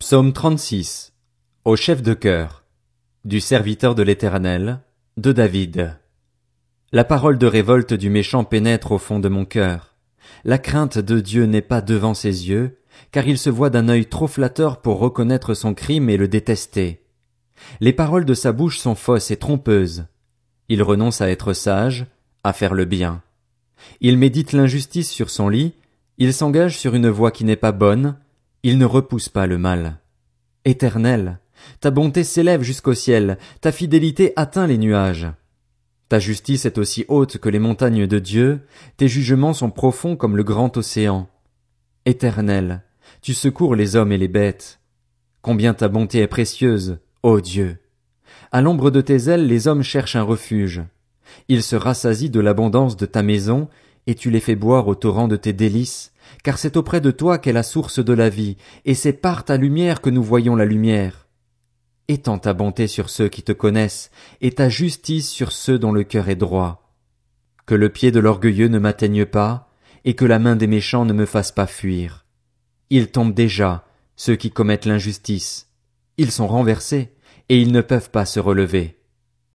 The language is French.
Psaume 36. Au chef de chœur. Du serviteur de l'Éternel, de David. La parole de révolte du méchant pénètre au fond de mon cœur. La crainte de Dieu n'est pas devant ses yeux, car il se voit d'un œil trop flatteur pour reconnaître son crime et le détester. Les paroles de sa bouche sont fausses et trompeuses. Il renonce à être sage, à faire le bien. Il médite l'injustice sur son lit, il s'engage sur une voie qui n'est pas bonne, il ne repousse pas le mal. Éternel, ta bonté s'élève jusqu'au ciel, ta fidélité atteint les nuages. Ta justice est aussi haute que les montagnes de Dieu, tes jugements sont profonds comme le grand océan. Éternel, tu secours les hommes et les bêtes. Combien ta bonté est précieuse, ô Dieu. À l'ombre de tes ailes les hommes cherchent un refuge. Ils se rassasient de l'abondance de ta maison, et tu les fais boire au torrent de tes délices, car c'est auprès de toi qu'est la source de la vie, et c'est par ta lumière que nous voyons la lumière. Étends ta bonté sur ceux qui te connaissent, et ta justice sur ceux dont le cœur est droit. Que le pied de l'orgueilleux ne m'atteigne pas, et que la main des méchants ne me fasse pas fuir. Ils tombent déjà, ceux qui commettent l'injustice. Ils sont renversés, et ils ne peuvent pas se relever.